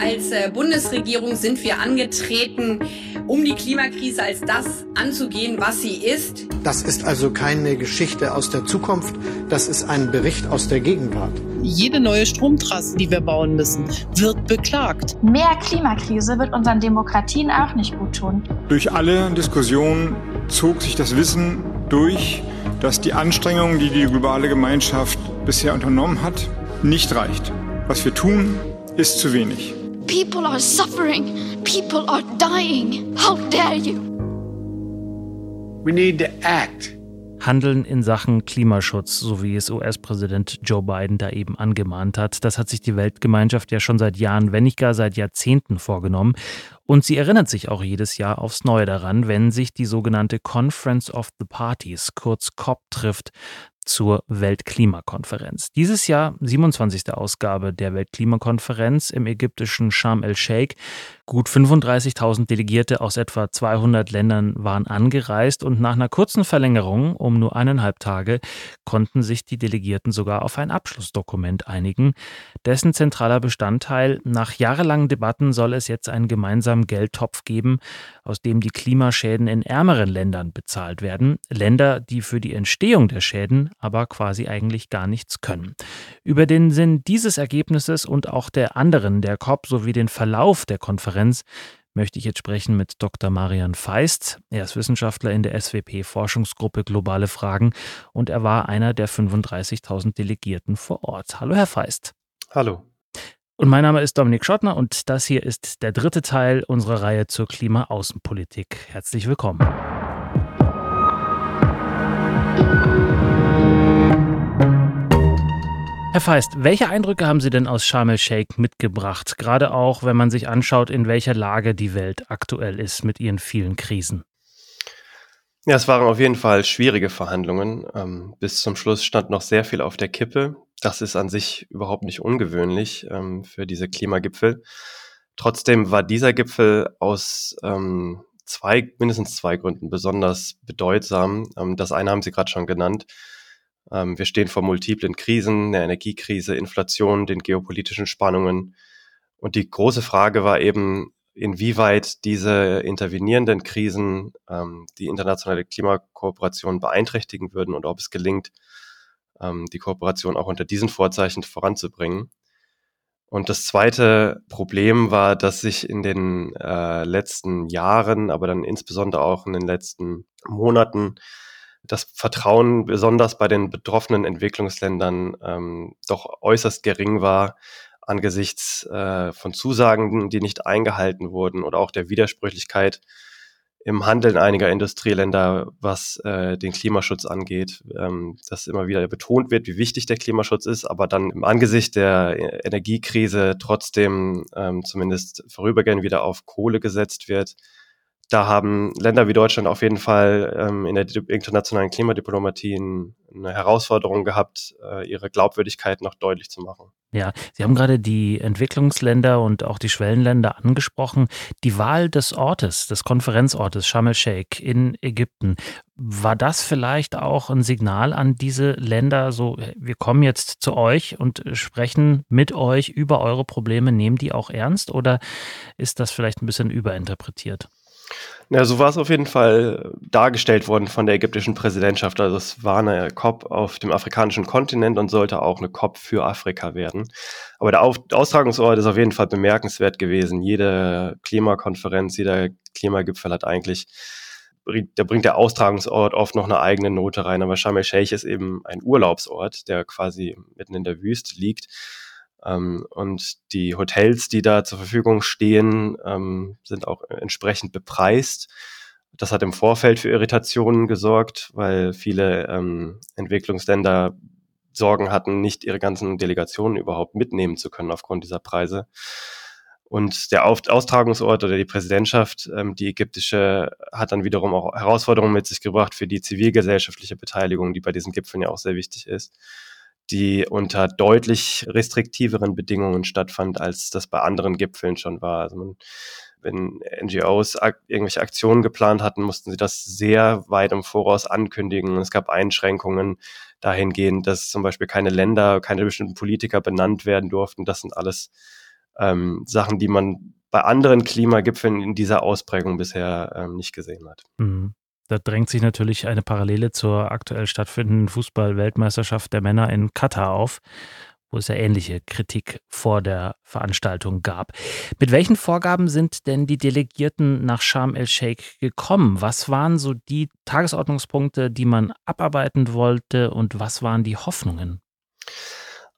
Als äh, Bundesregierung sind wir angetreten, um die Klimakrise als das anzugehen, was sie ist. Das ist also keine Geschichte aus der Zukunft, das ist ein Bericht aus der Gegenwart. Jede neue Stromtrasse, die wir bauen müssen, wird beklagt. Mehr Klimakrise wird unseren Demokratien auch nicht gut tun. Durch alle Diskussionen zog sich das Wissen durch, dass die Anstrengungen, die die globale Gemeinschaft bisher unternommen hat, nicht reicht. Was wir tun, ist zu wenig. People are suffering. People are dying. How dare you? We need to act. Handeln in Sachen Klimaschutz, so wie es US-Präsident Joe Biden da eben angemahnt hat. Das hat sich die Weltgemeinschaft ja schon seit Jahren, wenn nicht gar seit Jahrzehnten vorgenommen. Und sie erinnert sich auch jedes Jahr aufs Neue daran, wenn sich die sogenannte Conference of the Parties, kurz COP, trifft zur Weltklimakonferenz. Dieses Jahr 27. Ausgabe der Weltklimakonferenz im ägyptischen Sharm el-Sheikh. Gut 35.000 Delegierte aus etwa 200 Ländern waren angereist und nach einer kurzen Verlängerung um nur eineinhalb Tage konnten sich die Delegierten sogar auf ein Abschlussdokument einigen. Dessen zentraler Bestandteil, nach jahrelangen Debatten soll es jetzt einen gemeinsamen Geldtopf geben, aus dem die Klimaschäden in ärmeren Ländern bezahlt werden. Länder, die für die Entstehung der Schäden aber quasi eigentlich gar nichts können. Über den Sinn dieses Ergebnisses und auch der anderen der COP sowie den Verlauf der Konferenz möchte ich jetzt sprechen mit Dr. Marian Feist. Er ist Wissenschaftler in der SWP-Forschungsgruppe Globale Fragen und er war einer der 35.000 Delegierten vor Ort. Hallo, Herr Feist. Hallo. Und mein Name ist Dominik Schottner und das hier ist der dritte Teil unserer Reihe zur Klimaaußenpolitik. Herzlich willkommen. Herr Feist, welche Eindrücke haben Sie denn aus Sharm el-Sheikh mitgebracht? Gerade auch, wenn man sich anschaut, in welcher Lage die Welt aktuell ist mit ihren vielen Krisen. Ja, es waren auf jeden Fall schwierige Verhandlungen. Ähm, bis zum Schluss stand noch sehr viel auf der Kippe. Das ist an sich überhaupt nicht ungewöhnlich ähm, für diese Klimagipfel. Trotzdem war dieser Gipfel aus ähm, zwei, mindestens zwei Gründen besonders bedeutsam. Das eine haben Sie gerade schon genannt. Ähm, wir stehen vor multiplen Krisen, der Energiekrise, Inflation, den geopolitischen Spannungen. Und die große Frage war eben, inwieweit diese intervenierenden Krisen ähm, die internationale Klimakooperation beeinträchtigen würden und ob es gelingt, ähm, die Kooperation auch unter diesen Vorzeichen voranzubringen. Und das zweite Problem war, dass sich in den äh, letzten Jahren, aber dann insbesondere auch in den letzten Monaten das Vertrauen besonders bei den betroffenen Entwicklungsländern ähm, doch äußerst gering war angesichts äh, von Zusagen, die nicht eingehalten wurden oder auch der Widersprüchlichkeit im Handeln einiger Industrieländer, was äh, den Klimaschutz angeht, ähm, dass immer wieder betont wird, wie wichtig der Klimaschutz ist, aber dann im Angesicht der Energiekrise trotzdem ähm, zumindest vorübergehend wieder auf Kohle gesetzt wird da haben Länder wie Deutschland auf jeden Fall ähm, in der internationalen Klimadiplomatie eine Herausforderung gehabt, äh, ihre Glaubwürdigkeit noch deutlich zu machen. Ja, Sie haben gerade die Entwicklungsländer und auch die Schwellenländer angesprochen. Die Wahl des Ortes, des Konferenzortes Sharm el-Sheikh in Ägypten, war das vielleicht auch ein Signal an diese Länder, so wir kommen jetzt zu euch und sprechen mit euch über eure Probleme, nehmen die auch ernst oder ist das vielleicht ein bisschen überinterpretiert? Ja, so war es auf jeden Fall dargestellt worden von der ägyptischen Präsidentschaft. Also es war eine COP auf dem afrikanischen Kontinent und sollte auch eine COP für Afrika werden. Aber der Austragungsort ist auf jeden Fall bemerkenswert gewesen. Jede Klimakonferenz, jeder Klimagipfel hat eigentlich, da bringt der Austragungsort oft noch eine eigene Note rein. Aber Sharm el-Sheikh ist eben ein Urlaubsort, der quasi mitten in der Wüste liegt. Ähm, und die Hotels, die da zur Verfügung stehen, ähm, sind auch entsprechend bepreist. Das hat im Vorfeld für Irritationen gesorgt, weil viele ähm, Entwicklungsländer Sorgen hatten, nicht ihre ganzen Delegationen überhaupt mitnehmen zu können aufgrund dieser Preise. Und der Austragungsort oder die Präsidentschaft, ähm, die ägyptische, hat dann wiederum auch Herausforderungen mit sich gebracht für die zivilgesellschaftliche Beteiligung, die bei diesen Gipfeln ja auch sehr wichtig ist die unter deutlich restriktiveren Bedingungen stattfand, als das bei anderen Gipfeln schon war. Also man, wenn NGOs ak irgendwelche Aktionen geplant hatten, mussten sie das sehr weit im Voraus ankündigen. Es gab Einschränkungen dahingehend, dass zum Beispiel keine Länder, keine bestimmten Politiker benannt werden durften. Das sind alles ähm, Sachen, die man bei anderen Klimagipfeln in dieser Ausprägung bisher ähm, nicht gesehen hat. Mhm. Da drängt sich natürlich eine Parallele zur aktuell stattfindenden Fußball-Weltmeisterschaft der Männer in Katar auf, wo es ja ähnliche Kritik vor der Veranstaltung gab. Mit welchen Vorgaben sind denn die Delegierten nach Sharm el-Sheikh gekommen? Was waren so die Tagesordnungspunkte, die man abarbeiten wollte und was waren die Hoffnungen?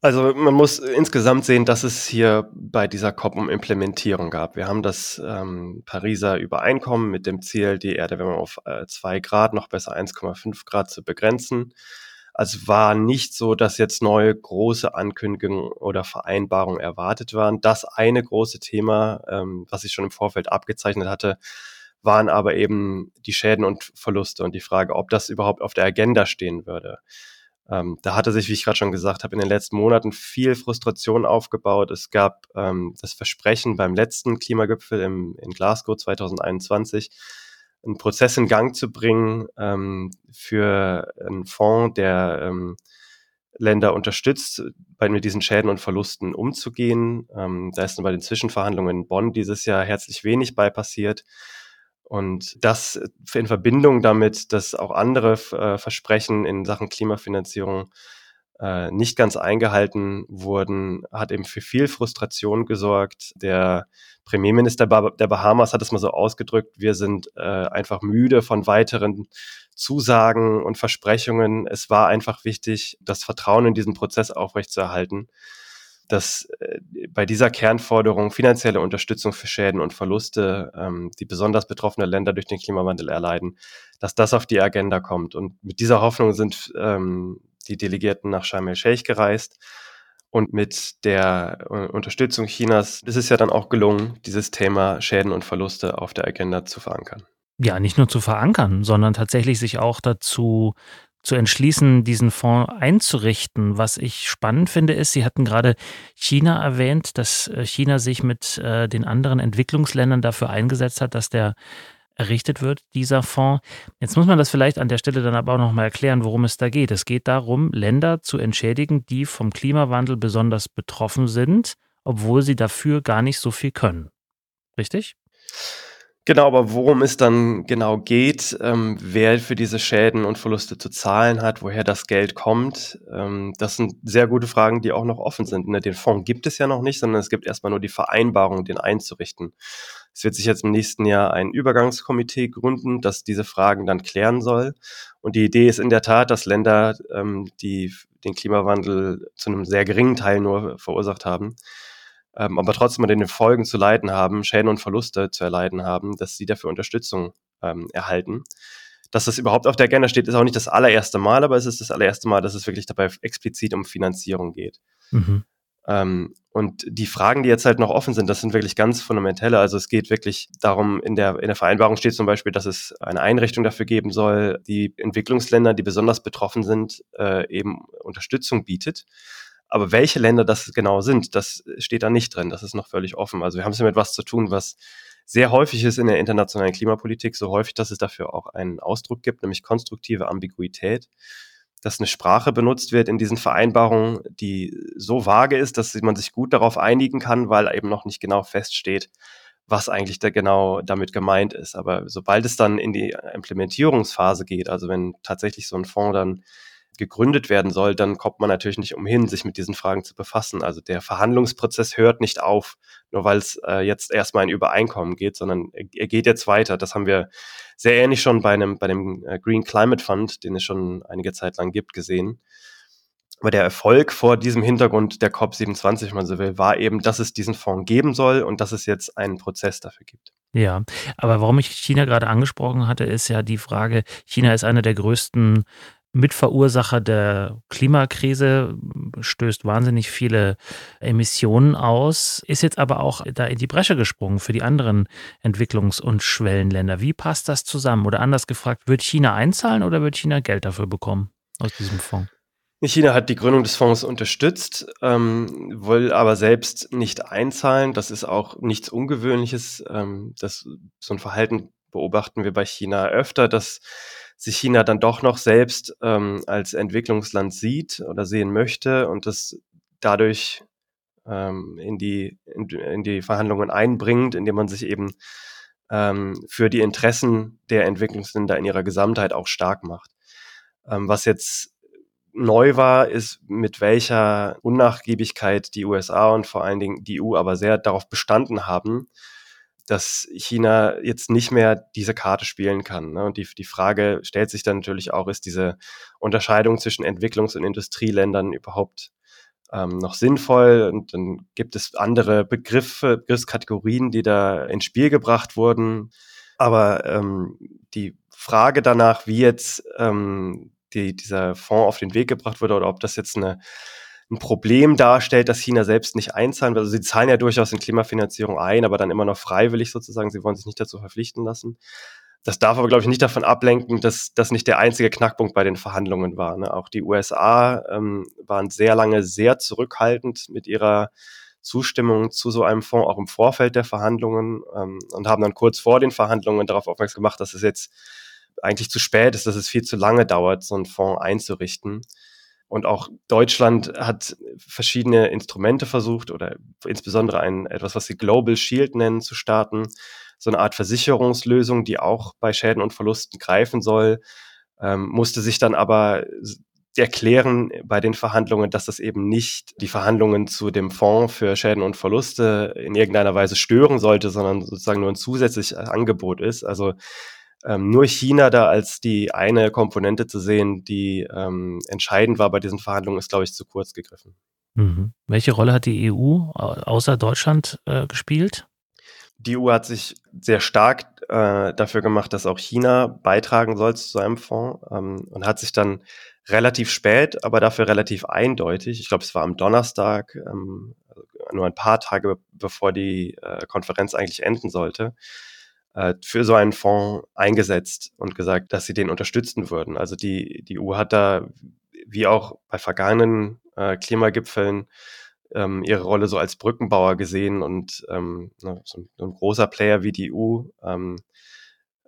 Also man muss insgesamt sehen, dass es hier bei dieser COP um Implementierung gab. Wir haben das ähm, Pariser Übereinkommen mit dem Ziel, die Erderwärmung auf äh, 2 Grad, noch besser 1,5 Grad zu begrenzen. Also war nicht so, dass jetzt neue große Ankündigungen oder Vereinbarungen erwartet waren. Das eine große Thema, ähm, was ich schon im Vorfeld abgezeichnet hatte, waren aber eben die Schäden und Verluste und die Frage, ob das überhaupt auf der Agenda stehen würde. Ähm, da hatte sich, wie ich gerade schon gesagt habe, in den letzten Monaten viel Frustration aufgebaut. Es gab ähm, das Versprechen beim letzten Klimagipfel im, in Glasgow 2021, einen Prozess in Gang zu bringen ähm, für einen Fonds, der ähm, Länder unterstützt, bei, mit diesen Schäden und Verlusten umzugehen. Ähm, da ist dann bei den Zwischenverhandlungen in Bonn dieses Jahr herzlich wenig bei passiert. Und das in Verbindung damit, dass auch andere äh, Versprechen in Sachen Klimafinanzierung äh, nicht ganz eingehalten wurden, hat eben für viel Frustration gesorgt. Der Premierminister der Bahamas hat es mal so ausgedrückt, wir sind äh, einfach müde von weiteren Zusagen und Versprechungen. Es war einfach wichtig, das Vertrauen in diesen Prozess aufrechtzuerhalten dass äh, bei dieser Kernforderung finanzielle Unterstützung für Schäden und Verluste, ähm, die besonders betroffene Länder durch den Klimawandel erleiden, dass das auf die Agenda kommt. Und mit dieser Hoffnung sind ähm, die Delegierten nach Sharm el-Sheikh gereist. Und mit der äh, Unterstützung Chinas ist es ja dann auch gelungen, dieses Thema Schäden und Verluste auf der Agenda zu verankern. Ja, nicht nur zu verankern, sondern tatsächlich sich auch dazu zu entschließen, diesen Fonds einzurichten. Was ich spannend finde, ist, Sie hatten gerade China erwähnt, dass äh, China sich mit äh, den anderen Entwicklungsländern dafür eingesetzt hat, dass der errichtet wird, dieser Fonds. Jetzt muss man das vielleicht an der Stelle dann aber auch nochmal erklären, worum es da geht. Es geht darum, Länder zu entschädigen, die vom Klimawandel besonders betroffen sind, obwohl sie dafür gar nicht so viel können. Richtig? Genau, aber worum es dann genau geht, ähm, wer für diese Schäden und Verluste zu zahlen hat, woher das Geld kommt, ähm, das sind sehr gute Fragen, die auch noch offen sind. Ne? Den Fonds gibt es ja noch nicht, sondern es gibt erstmal nur die Vereinbarung, den einzurichten. Es wird sich jetzt im nächsten Jahr ein Übergangskomitee gründen, das diese Fragen dann klären soll. Und die Idee ist in der Tat, dass Länder, ähm, die den Klimawandel zu einem sehr geringen Teil nur verursacht haben, ähm, aber trotzdem an den Folgen zu leiden haben, Schäden und Verluste zu erleiden haben, dass sie dafür Unterstützung ähm, erhalten. Dass das überhaupt auf der Agenda steht, ist auch nicht das allererste Mal, aber es ist das allererste Mal, dass es wirklich dabei explizit um Finanzierung geht. Mhm. Ähm, und die Fragen, die jetzt halt noch offen sind, das sind wirklich ganz fundamentelle. Also es geht wirklich darum, in der, in der Vereinbarung steht zum Beispiel, dass es eine Einrichtung dafür geben soll, die Entwicklungsländer, die besonders betroffen sind, äh, eben Unterstützung bietet. Aber welche Länder das genau sind, das steht da nicht drin. Das ist noch völlig offen. Also wir haben es ja mit was zu tun, was sehr häufig ist in der internationalen Klimapolitik, so häufig, dass es dafür auch einen Ausdruck gibt, nämlich konstruktive Ambiguität, dass eine Sprache benutzt wird in diesen Vereinbarungen, die so vage ist, dass man sich gut darauf einigen kann, weil eben noch nicht genau feststeht, was eigentlich da genau damit gemeint ist. Aber sobald es dann in die Implementierungsphase geht, also wenn tatsächlich so ein Fonds dann gegründet werden soll, dann kommt man natürlich nicht umhin, sich mit diesen Fragen zu befassen. Also der Verhandlungsprozess hört nicht auf, nur weil es äh, jetzt erstmal ein Übereinkommen geht, sondern er, geht jetzt weiter. Das haben wir sehr ähnlich schon bei einem, bei dem äh, Green Climate Fund, den es schon einige Zeit lang gibt, gesehen. Aber der Erfolg vor diesem Hintergrund der COP27, wenn man so will, war eben, dass es diesen Fonds geben soll und dass es jetzt einen Prozess dafür gibt. Ja, aber warum ich China gerade angesprochen hatte, ist ja die Frage, China ist einer der größten Mitverursacher der Klimakrise, stößt wahnsinnig viele Emissionen aus, ist jetzt aber auch da in die Bresche gesprungen für die anderen Entwicklungs- und Schwellenländer. Wie passt das zusammen? Oder anders gefragt, wird China einzahlen oder wird China Geld dafür bekommen aus diesem Fonds? China hat die Gründung des Fonds unterstützt, ähm, will aber selbst nicht einzahlen. Das ist auch nichts Ungewöhnliches. Ähm, das, so ein Verhalten beobachten wir bei China öfter, dass sich China dann doch noch selbst ähm, als Entwicklungsland sieht oder sehen möchte und das dadurch ähm, in, die, in, in, die Verhandlungen einbringt, indem man sich eben ähm, für die Interessen der Entwicklungsländer in ihrer Gesamtheit auch stark macht. Ähm, was jetzt neu war, ist, mit welcher Unnachgiebigkeit die USA und vor allen Dingen die EU aber sehr darauf bestanden haben, dass China jetzt nicht mehr diese Karte spielen kann. Ne? Und die, die Frage stellt sich dann natürlich auch, ist diese Unterscheidung zwischen Entwicklungs- und Industrieländern überhaupt ähm, noch sinnvoll? Und dann gibt es andere Begriffe, Begriffskategorien, die da ins Spiel gebracht wurden. Aber ähm, die Frage danach, wie jetzt ähm, die, dieser Fonds auf den Weg gebracht wurde oder ob das jetzt eine ein Problem darstellt, dass China selbst nicht einzahlen will. Also sie zahlen ja durchaus in Klimafinanzierung ein, aber dann immer noch freiwillig sozusagen. Sie wollen sich nicht dazu verpflichten lassen. Das darf aber, glaube ich, nicht davon ablenken, dass das nicht der einzige Knackpunkt bei den Verhandlungen war. Ne? Auch die USA ähm, waren sehr lange sehr zurückhaltend mit ihrer Zustimmung zu so einem Fonds, auch im Vorfeld der Verhandlungen ähm, und haben dann kurz vor den Verhandlungen darauf aufmerksam gemacht, dass es jetzt eigentlich zu spät ist, dass es viel zu lange dauert, so einen Fonds einzurichten. Und auch Deutschland hat verschiedene Instrumente versucht oder insbesondere ein, etwas, was sie Global Shield nennen, zu starten. So eine Art Versicherungslösung, die auch bei Schäden und Verlusten greifen soll, ähm, musste sich dann aber erklären bei den Verhandlungen, dass das eben nicht die Verhandlungen zu dem Fonds für Schäden und Verluste in irgendeiner Weise stören sollte, sondern sozusagen nur ein zusätzliches Angebot ist. Also ähm, nur China da als die eine Komponente zu sehen, die ähm, entscheidend war bei diesen Verhandlungen, ist, glaube ich, zu kurz gegriffen. Mhm. Welche Rolle hat die EU außer Deutschland äh, gespielt? Die EU hat sich sehr stark äh, dafür gemacht, dass auch China beitragen soll zu einem Fonds ähm, und hat sich dann relativ spät, aber dafür relativ eindeutig, ich glaube, es war am Donnerstag, ähm, nur ein paar Tage bevor die äh, Konferenz eigentlich enden sollte, für so einen Fonds eingesetzt und gesagt, dass sie den unterstützen würden. Also die, die EU hat da, wie auch bei vergangenen äh, Klimagipfeln, ähm, ihre Rolle so als Brückenbauer gesehen und ähm, so, ein, so, ein, großer Player wie die EU, ähm,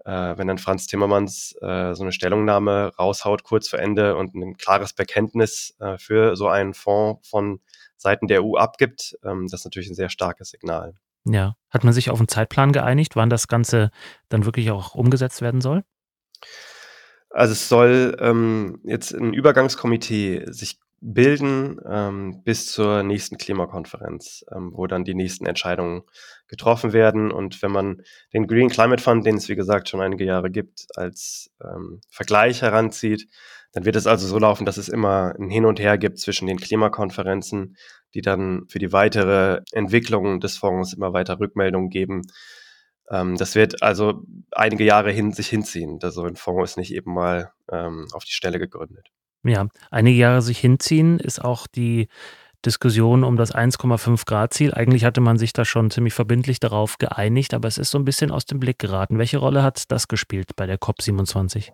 äh, wenn dann Franz Timmermans äh, so eine Stellungnahme raushaut kurz vor Ende und ein klares Bekenntnis äh, für so einen Fonds von Seiten der EU abgibt, ähm, das ist natürlich ein sehr starkes Signal. Ja. Hat man sich auf einen Zeitplan geeinigt, wann das Ganze dann wirklich auch umgesetzt werden soll? Also es soll ähm, jetzt ein Übergangskomitee sich bilden ähm, bis zur nächsten Klimakonferenz, ähm, wo dann die nächsten Entscheidungen getroffen werden. Und wenn man den Green Climate Fund, den es wie gesagt schon einige Jahre gibt, als ähm, Vergleich heranzieht, dann wird es also so laufen, dass es immer ein Hin und Her gibt zwischen den Klimakonferenzen, die dann für die weitere Entwicklung des Fonds immer weiter Rückmeldungen geben. Ähm, das wird also einige Jahre hin sich hinziehen. Also ein Fonds ist nicht eben mal ähm, auf die Stelle gegründet. Ja, einige Jahre sich hinziehen ist auch die Diskussion um das 1,5 Grad Ziel. Eigentlich hatte man sich da schon ziemlich verbindlich darauf geeinigt, aber es ist so ein bisschen aus dem Blick geraten. Welche Rolle hat das gespielt bei der COP27?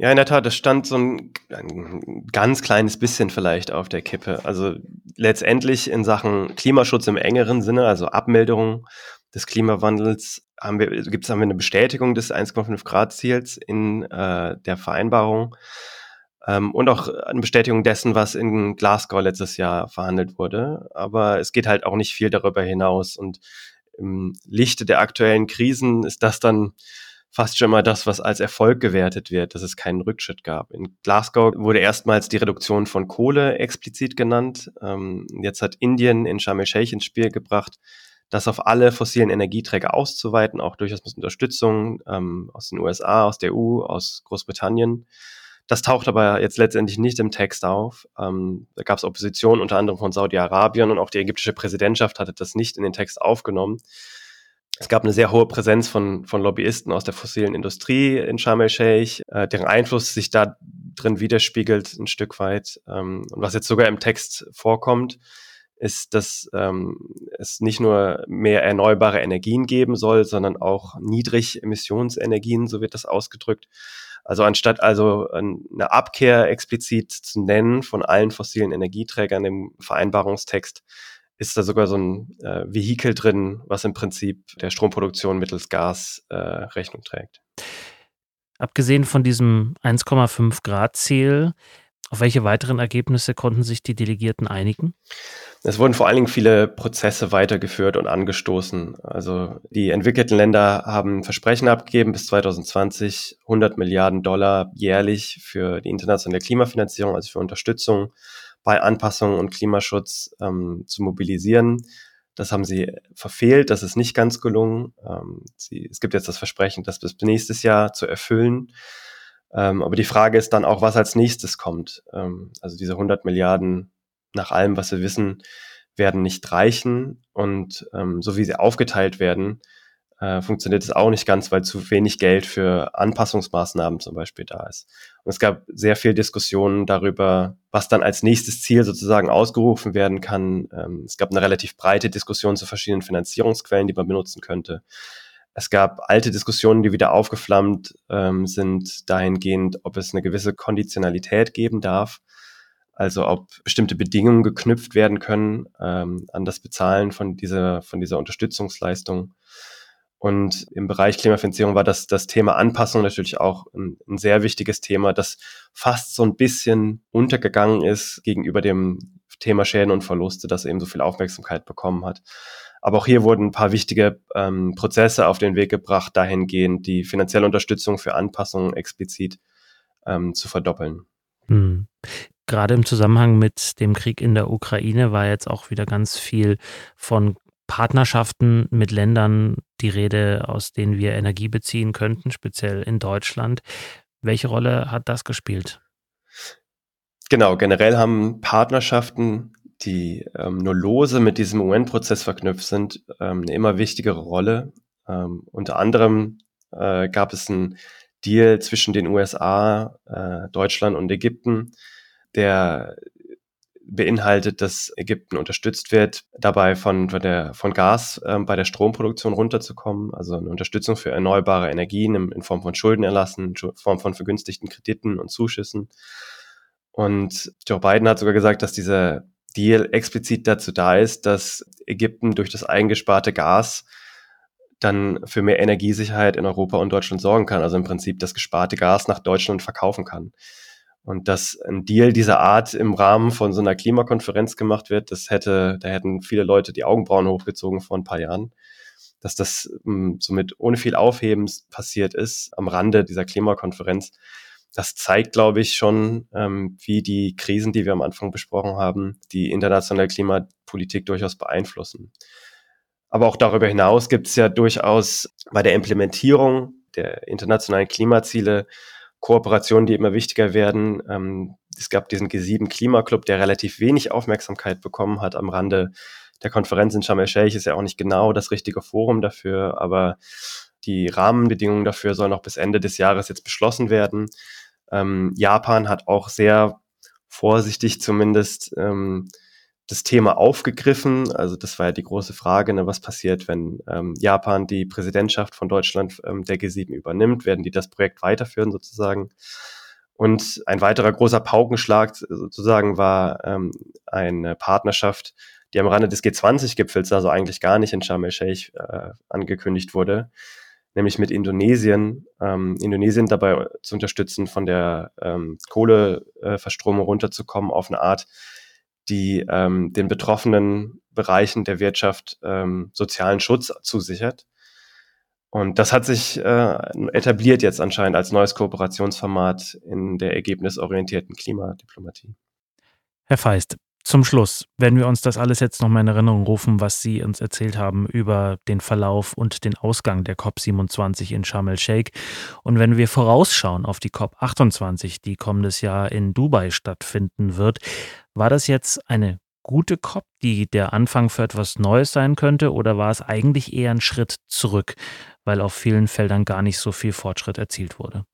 Ja, in der Tat, das stand so ein, ein, ganz kleines bisschen vielleicht auf der Kippe. Also letztendlich in Sachen Klimaschutz im engeren Sinne, also Abmilderung des Klimawandels, haben wir, gibt's, haben wir eine Bestätigung des 1,5 Grad Ziels in äh, der Vereinbarung ähm, und auch eine Bestätigung dessen, was in Glasgow letztes Jahr verhandelt wurde. Aber es geht halt auch nicht viel darüber hinaus. Und im Lichte der aktuellen Krisen ist das dann fast schon mal das, was als Erfolg gewertet wird, dass es keinen Rückschritt gab. In Glasgow wurde erstmals die Reduktion von Kohle explizit genannt. Ähm, jetzt hat Indien in Sharm el-Sheikh ins Spiel gebracht, das auf alle fossilen Energieträger auszuweiten, auch durchaus mit Unterstützung ähm, aus den USA, aus der EU, aus Großbritannien. Das taucht aber jetzt letztendlich nicht im Text auf. Ähm, da gab es Opposition unter anderem von Saudi-Arabien und auch die ägyptische Präsidentschaft hatte das nicht in den Text aufgenommen. Es gab eine sehr hohe Präsenz von, von Lobbyisten aus der fossilen Industrie in Sharm el-Sheikh, äh, deren Einfluss sich da drin widerspiegelt ein Stück weit. Ähm, und was jetzt sogar im Text vorkommt, ist, dass ähm, es nicht nur mehr erneuerbare Energien geben soll, sondern auch Niedrigemissionsenergien, so wird das ausgedrückt. Also anstatt also eine Abkehr explizit zu nennen von allen fossilen Energieträgern im Vereinbarungstext, ist da sogar so ein äh, Vehikel drin, was im Prinzip der Stromproduktion mittels Gas äh, Rechnung trägt. Abgesehen von diesem 1,5 Grad Ziel, auf welche weiteren Ergebnisse konnten sich die Delegierten einigen? Es wurden vor allen Dingen viele Prozesse weitergeführt und angestoßen. Also die entwickelten Länder haben Versprechen abgegeben, bis 2020 100 Milliarden Dollar jährlich für die internationale Klimafinanzierung, also für Unterstützung bei Anpassung und Klimaschutz ähm, zu mobilisieren. Das haben sie verfehlt, das ist nicht ganz gelungen. Ähm, sie, es gibt jetzt das Versprechen, das bis nächstes Jahr zu erfüllen. Ähm, aber die Frage ist dann auch, was als nächstes kommt. Ähm, also diese 100 Milliarden nach allem, was wir wissen, werden nicht reichen. Und ähm, so wie sie aufgeteilt werden, äh, funktioniert es auch nicht ganz, weil zu wenig Geld für Anpassungsmaßnahmen zum Beispiel da ist. Und es gab sehr viel Diskussionen darüber, was dann als nächstes Ziel sozusagen ausgerufen werden kann. Ähm, es gab eine relativ breite Diskussion zu verschiedenen Finanzierungsquellen, die man benutzen könnte. Es gab alte Diskussionen, die wieder aufgeflammt ähm, sind, dahingehend, ob es eine gewisse Konditionalität geben darf. Also ob bestimmte Bedingungen geknüpft werden können ähm, an das Bezahlen von dieser, von dieser Unterstützungsleistung. Und im Bereich Klimafinanzierung war das, das Thema Anpassung natürlich auch ein, ein, sehr wichtiges Thema, das fast so ein bisschen untergegangen ist gegenüber dem Thema Schäden und Verluste, das eben so viel Aufmerksamkeit bekommen hat. Aber auch hier wurden ein paar wichtige ähm, Prozesse auf den Weg gebracht, dahingehend die finanzielle Unterstützung für Anpassungen explizit ähm, zu verdoppeln. Hm. Gerade im Zusammenhang mit dem Krieg in der Ukraine war jetzt auch wieder ganz viel von Partnerschaften mit Ländern die Rede, aus denen wir Energie beziehen könnten, speziell in Deutschland. Welche Rolle hat das gespielt? Genau, generell haben Partnerschaften, die ähm, nur lose mit diesem UN-Prozess verknüpft sind, ähm, eine immer wichtigere Rolle. Ähm, unter anderem äh, gab es einen Deal zwischen den USA, äh, Deutschland und Ägypten, der beinhaltet, dass Ägypten unterstützt wird, dabei von, von, der, von Gas ähm, bei der Stromproduktion runterzukommen, also eine Unterstützung für erneuerbare Energien in, in Form von Schuldenerlassen, in Form von vergünstigten Krediten und Zuschüssen. Und Joe Biden hat sogar gesagt, dass dieser Deal explizit dazu da ist, dass Ägypten durch das eingesparte Gas dann für mehr Energiesicherheit in Europa und Deutschland sorgen kann. Also im Prinzip das gesparte Gas nach Deutschland verkaufen kann. Und dass ein Deal dieser Art im Rahmen von so einer Klimakonferenz gemacht wird, das hätte, da hätten viele Leute die Augenbrauen hochgezogen vor ein paar Jahren. Dass das ähm, somit ohne viel Aufhebens passiert ist am Rande dieser Klimakonferenz, das zeigt, glaube ich, schon, ähm, wie die Krisen, die wir am Anfang besprochen haben, die internationale Klimapolitik durchaus beeinflussen. Aber auch darüber hinaus gibt es ja durchaus bei der Implementierung der internationalen Klimaziele Kooperationen, die immer wichtiger werden. Ähm, es gab diesen G7 Klimaclub, der relativ wenig Aufmerksamkeit bekommen hat am Rande der Konferenz in Sharm el-Sheikh. Ist ja auch nicht genau das richtige Forum dafür, aber die Rahmenbedingungen dafür sollen noch bis Ende des Jahres jetzt beschlossen werden. Ähm, Japan hat auch sehr vorsichtig zumindest ähm, das Thema aufgegriffen. Also das war ja die große Frage, ne, was passiert, wenn ähm, Japan die Präsidentschaft von Deutschland ähm, der G7 übernimmt? Werden die das Projekt weiterführen sozusagen? Und ein weiterer großer Paukenschlag sozusagen war ähm, eine Partnerschaft, die am Rande des G20-Gipfels, also eigentlich gar nicht in Sharm el-Sheikh äh, angekündigt wurde, nämlich mit Indonesien, ähm, Indonesien dabei zu unterstützen, von der ähm, Kohleverstromung runterzukommen auf eine Art, die ähm, den betroffenen Bereichen der Wirtschaft ähm, sozialen Schutz zusichert. Und das hat sich äh, etabliert jetzt anscheinend als neues Kooperationsformat in der ergebnisorientierten Klimadiplomatie. Herr Feist, zum Schluss, wenn wir uns das alles jetzt nochmal in Erinnerung rufen, was Sie uns erzählt haben über den Verlauf und den Ausgang der COP27 in Sharm el-Sheikh und wenn wir vorausschauen auf die COP28, die kommendes Jahr in Dubai stattfinden wird, war das jetzt eine gute COP, die der Anfang für etwas Neues sein könnte oder war es eigentlich eher ein Schritt zurück, weil auf vielen Feldern gar nicht so viel Fortschritt erzielt wurde?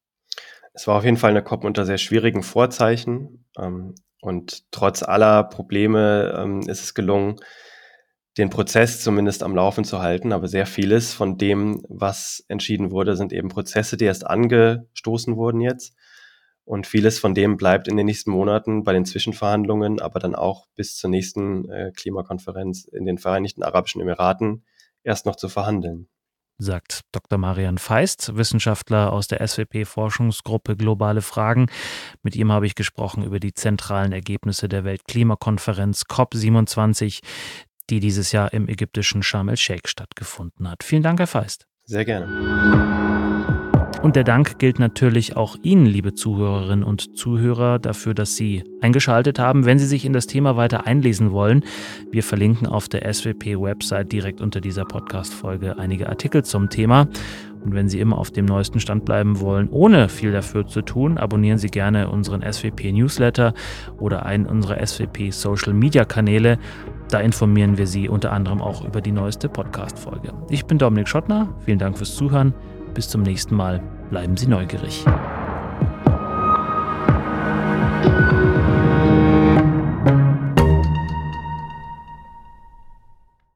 Es war auf jeden Fall eine COP unter sehr schwierigen Vorzeichen. Ähm, und trotz aller Probleme ähm, ist es gelungen, den Prozess zumindest am Laufen zu halten. Aber sehr vieles von dem, was entschieden wurde, sind eben Prozesse, die erst angestoßen wurden jetzt. Und vieles von dem bleibt in den nächsten Monaten bei den Zwischenverhandlungen, aber dann auch bis zur nächsten äh, Klimakonferenz in den Vereinigten Arabischen Emiraten erst noch zu verhandeln. Sagt Dr. Marian Feist, Wissenschaftler aus der SWP-Forschungsgruppe Globale Fragen. Mit ihm habe ich gesprochen über die zentralen Ergebnisse der Weltklimakonferenz COP27, die dieses Jahr im ägyptischen Sharm el-Sheikh stattgefunden hat. Vielen Dank, Herr Feist. Sehr gerne. Und der Dank gilt natürlich auch Ihnen, liebe Zuhörerinnen und Zuhörer, dafür, dass Sie eingeschaltet haben. Wenn Sie sich in das Thema weiter einlesen wollen, wir verlinken auf der SWP-Website direkt unter dieser Podcast-Folge einige Artikel zum Thema. Und wenn Sie immer auf dem neuesten Stand bleiben wollen, ohne viel dafür zu tun, abonnieren Sie gerne unseren SWP-Newsletter oder einen unserer SWP-Social-Media-Kanäle. Da informieren wir Sie unter anderem auch über die neueste Podcast-Folge. Ich bin Dominik Schottner. Vielen Dank fürs Zuhören. Bis zum nächsten Mal. Bleiben Sie neugierig.